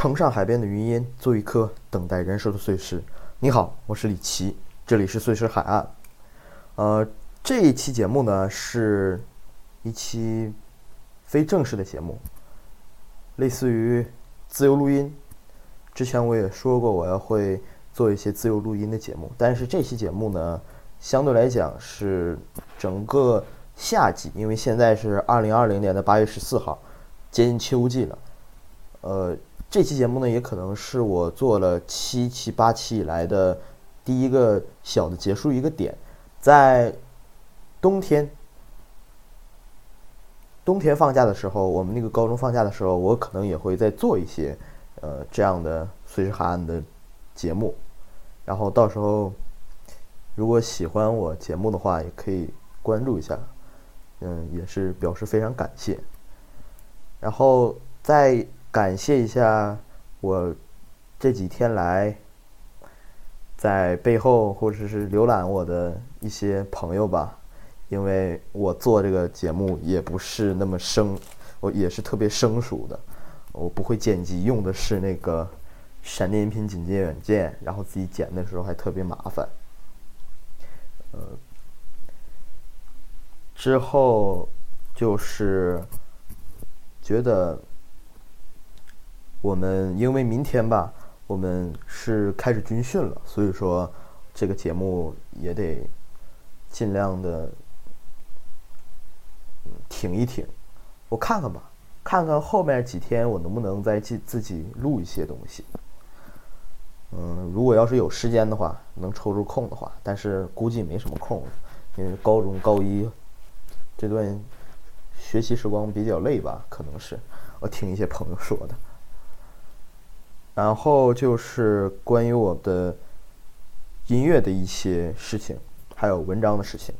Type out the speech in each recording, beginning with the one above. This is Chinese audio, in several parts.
乘上海边的云烟，做一颗等待人生的碎石。你好，我是李奇，这里是碎石海岸。呃，这一期节目呢，是一期非正式的节目，类似于自由录音。之前我也说过，我要会做一些自由录音的节目，但是这期节目呢，相对来讲是整个夏季，因为现在是二零二零年的八月十四号，接近秋季了。呃，这期节目呢，也可能是我做了七期八期以来的第一个小的结束一个点。在冬天，冬天放假的时候，我们那个高中放假的时候，我可能也会再做一些呃这样的随时海岸的节目。然后到时候，如果喜欢我节目的话，也可以关注一下，嗯，也是表示非常感谢。然后在感谢一下我这几天来。在背后或者是浏览我的一些朋友吧，因为我做这个节目也不是那么生，我也是特别生疏的，我不会剪辑，用的是那个闪电音频剪辑软件，然后自己剪的时候还特别麻烦。呃，之后就是觉得我们因为明天吧。我们是开始军训了，所以说这个节目也得尽量的挺一挺。我看看吧，看看后面几天我能不能再自自己录一些东西。嗯，如果要是有时间的话，能抽出空的话，但是估计没什么空，因为高中高一这段学习时光比较累吧，可能是我听一些朋友说的。然后就是关于我的音乐的一些事情，还有文章的事情。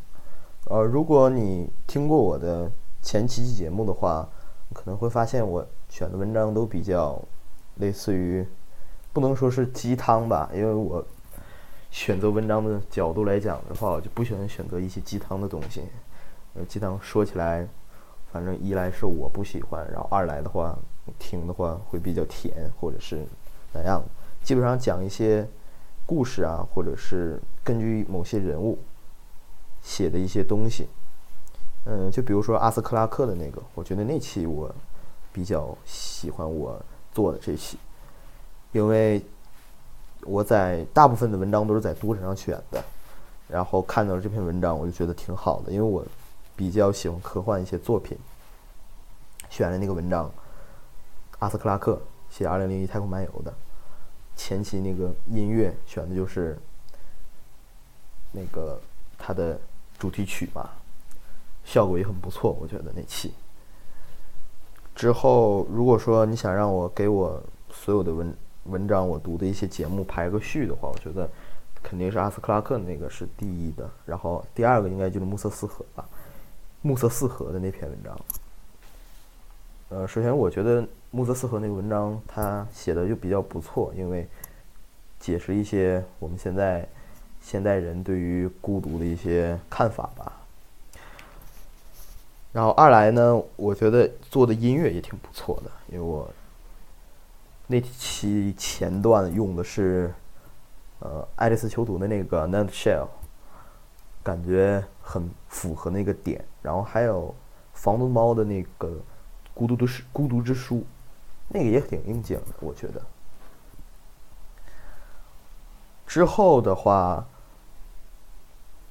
呃，如果你听过我的前几期节目的话，可能会发现我选的文章都比较类似于，不能说是鸡汤吧，因为我选择文章的角度来讲的话，我就不喜欢选择一些鸡汤的东西。呃，鸡汤说起来，反正一来是我不喜欢，然后二来的话，听的话会比较甜，或者是。怎样？基本上讲一些故事啊，或者是根据某些人物写的一些东西。嗯，就比如说阿斯克拉克的那个，我觉得那期我比较喜欢我做的这期，因为我在大部分的文章都是在读者上选的，然后看到了这篇文章，我就觉得挺好的，因为我比较喜欢科幻一些作品，选了那个文章，阿斯克拉克。写《二零零一太空漫游》的前期那个音乐选的就是那个它的主题曲嘛，效果也很不错，我觉得那期。之后如果说你想让我给我所有的文文章我读的一些节目排个序的话，我觉得肯定是阿斯克拉克那个是第一的，然后第二个应该就是暮色四合吧，暮色四合的那篇文章。呃，首先我觉得。木泽四合那个文章，他写的就比较不错，因为解释一些我们现在现代人对于孤独的一些看法吧。然后二来呢，我觉得做的音乐也挺不错的，因为我那期前段用的是呃爱丽丝囚徒的那个《Night Shell》，感觉很符合那个点。然后还有房东猫的那个《孤独的书》，孤独之书。那个也挺应景的，我觉得。之后的话，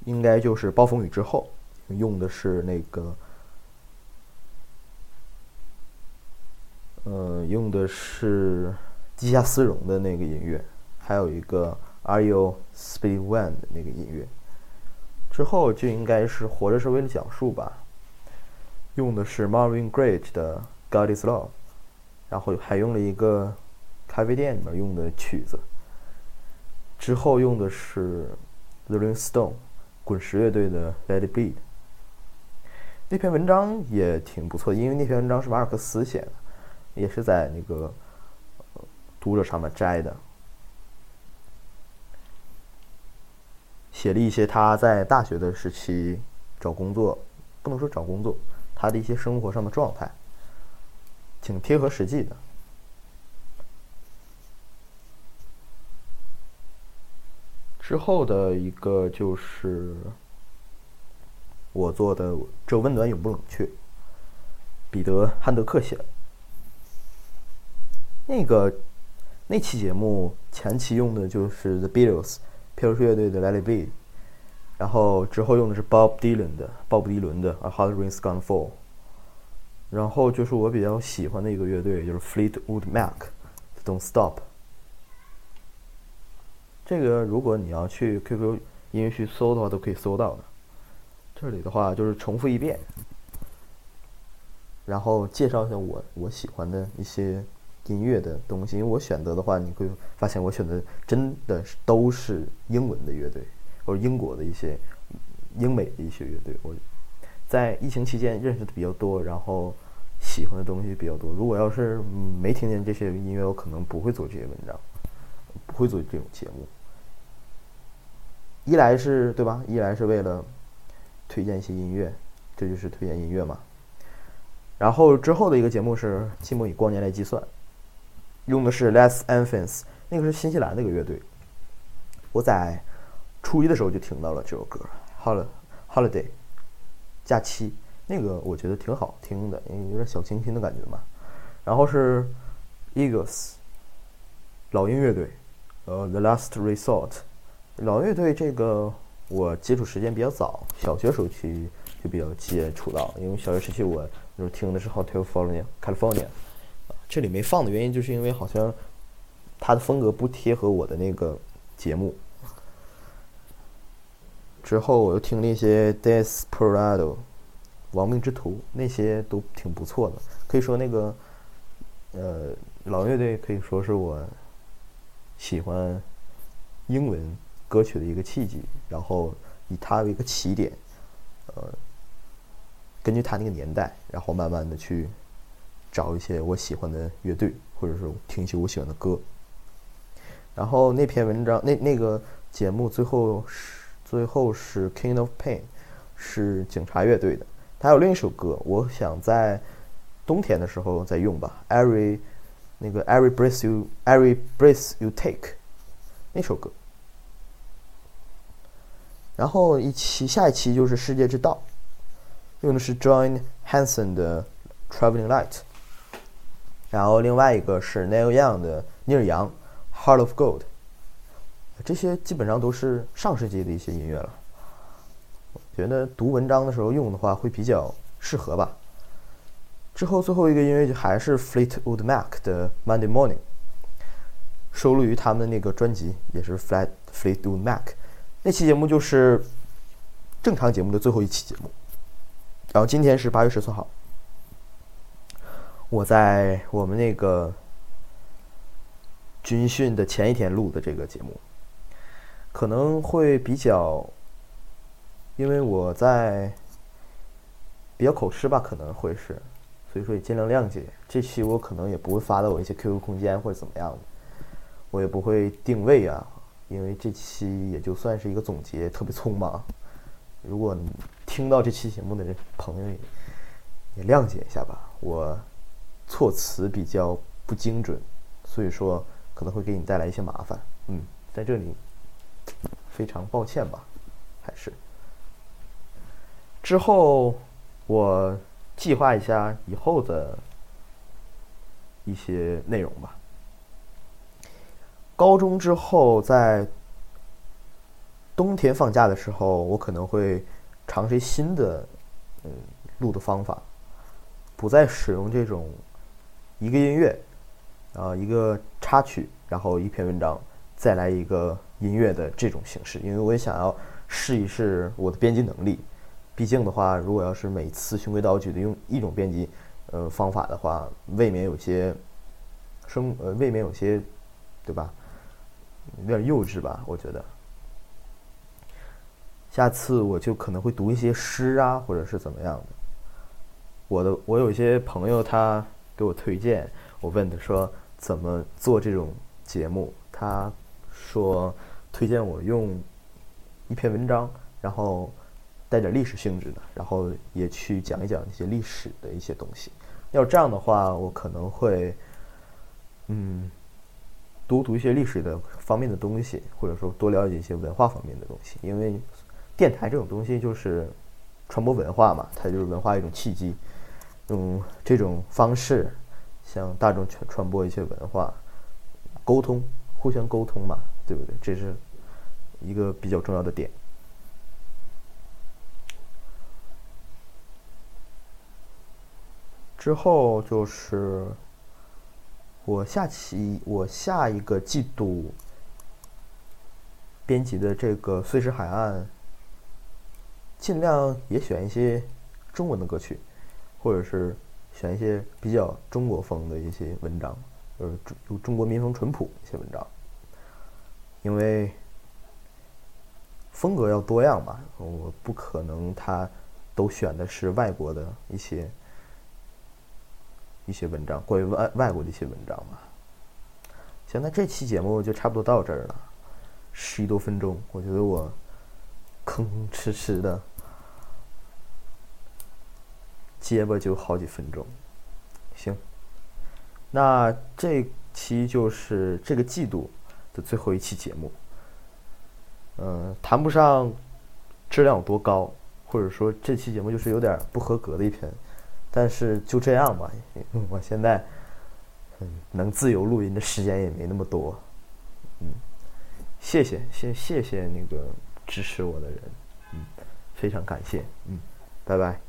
应该就是暴风雨之后，用的是那个，呃，用的是地下丝绒的那个音乐，还有一个 Are You Speed One 的那个音乐。之后就应该是活着是为了讲述吧，用的是 Marvin Gaye 的 God Is Love。然后还用了一个咖啡店里面用的曲子，之后用的是 t h e r i n g Stone 滚石乐队的 Let It Be。那篇文章也挺不错，因为那篇文章是马尔克斯写的，也是在那个读者上面摘的，写了一些他在大学的时期找工作，不能说找工作，他的一些生活上的状态挺贴合实际的。之后的一个就是我做的这温暖永不冷却彼得汉德克写的。那个那期节目前期用的就是 the beatles 飘雪乐队的 let it be 然后之后用的是 Bob Dylan 的鲍勃迪伦的《A Hard Rain's Gonna Fall》，然后就是我比较喜欢的一个乐队就是 Fleetwood Mac，《Don't Stop》。这个如果你要去 QQ 音乐去搜的话，都可以搜到的。这里的话就是重复一遍，然后介绍一下我我喜欢的一些音乐的东西。因为我选择的话，你会发现我选的真的是都是英文的乐队，或者英国的一些英美的一些乐队。我在疫情期间认识的比较多，然后喜欢的东西比较多。如果要是没听见这些音乐，我可能不会做这些文章，不会做这种节目。一来是对吧？一来是为了推荐一些音乐，这就是推荐音乐嘛。然后之后的一个节目是《寂寞以光年来计算》，用的是 Less Infants，那个是新西兰那个乐队。我在初一的时候就听到了这首歌《Holiday》，假期，那个我觉得挺好听的，因为有点小清新的感觉嘛。然后是 Eagles，老鹰乐队，呃，《The Last Resort》。老乐队这个我接触时间比较早，小学时候去就比较接触到，因为小学时期我就听的是 Hotel for California，这里没放的原因就是因为好像它的风格不贴合我的那个节目。之后我又听了一些 Desperado，亡命之徒那些都挺不错的，可以说那个呃老乐队可以说是我喜欢英文。歌曲的一个契机，然后以它为一个起点，呃，根据它那个年代，然后慢慢的去找一些我喜欢的乐队，或者是听一些我喜欢的歌。然后那篇文章，那那个节目最后是最后是 King of Pain，是警察乐队的。他有另一首歌，我想在冬天的时候再用吧。Every 那个 Every breath you Every breath you take 那首歌。然后一期下一期就是《世界之道》，用的是 John Hanson 的《Traveling Light》，然后另外一个是 Neil Young 的《尼尔杨》《Heart of Gold》，这些基本上都是上世纪的一些音乐了。我觉得读文章的时候用的话会比较适合吧。之后最后一个音乐就还是 Fleetwood Mac 的《Monday Morning》，收录于他们的那个专辑，也是 Flat Fleetwood Mac。那期节目就是正常节目的最后一期节目，然后今天是八月十四号，我在我们那个军训的前一天录的这个节目，可能会比较，因为我在比较口吃吧，可能会是，所以说也尽量谅解。这期我可能也不会发到我一些 QQ 空间或者怎么样的，我也不会定位啊。因为这期也就算是一个总结，特别匆忙。如果听到这期节目的朋友也谅解一下吧，我措辞比较不精准，所以说可能会给你带来一些麻烦。嗯，在这里非常抱歉吧，还是之后我计划一下以后的一些内容吧。高中之后，在冬天放假的时候，我可能会尝试新的嗯录的方法，不再使用这种一个音乐啊一个插曲，然后一篇文章，再来一个音乐的这种形式，因为我也想要试一试我的编辑能力。毕竟的话，如果要是每次循规蹈矩的用一种编辑呃方法的话，未免有些生呃未免有些对吧？有点幼稚吧，我觉得。下次我就可能会读一些诗啊，或者是怎么样的。我的我有一些朋友，他给我推荐，我问他说怎么做这种节目，他说推荐我用一篇文章，然后带点历史性质的，然后也去讲一讲一些历史的一些东西。要这样的话，我可能会，嗯。多读一些历史的方面的东西，或者说多了解一些文化方面的东西。因为电台这种东西就是传播文化嘛，它就是文化一种契机，用这种方式向大众传传播一些文化，沟通，互相沟通嘛，对不对？这是一个比较重要的点。之后就是我下期我下一个季度编辑的这个《碎石海岸》，尽量也选一些中文的歌曲，或者是选一些比较中国风的一些文章，呃，中中国民风淳朴一些文章，因为风格要多样嘛，我不可能他都选的是外国的一些。一些文章，关于外外国的一些文章嘛。行，那这期节目就差不多到这儿了，十一多分钟，我觉得我吭吭哧哧的结巴就好几分钟。行，那这期就是这个季度的最后一期节目。嗯，谈不上质量有多高，或者说这期节目就是有点不合格的一篇。但是就这样吧，我现在嗯能自由录音的时间也没那么多，嗯，谢谢谢谢谢那个支持我的人，嗯，非常感谢，嗯，拜拜。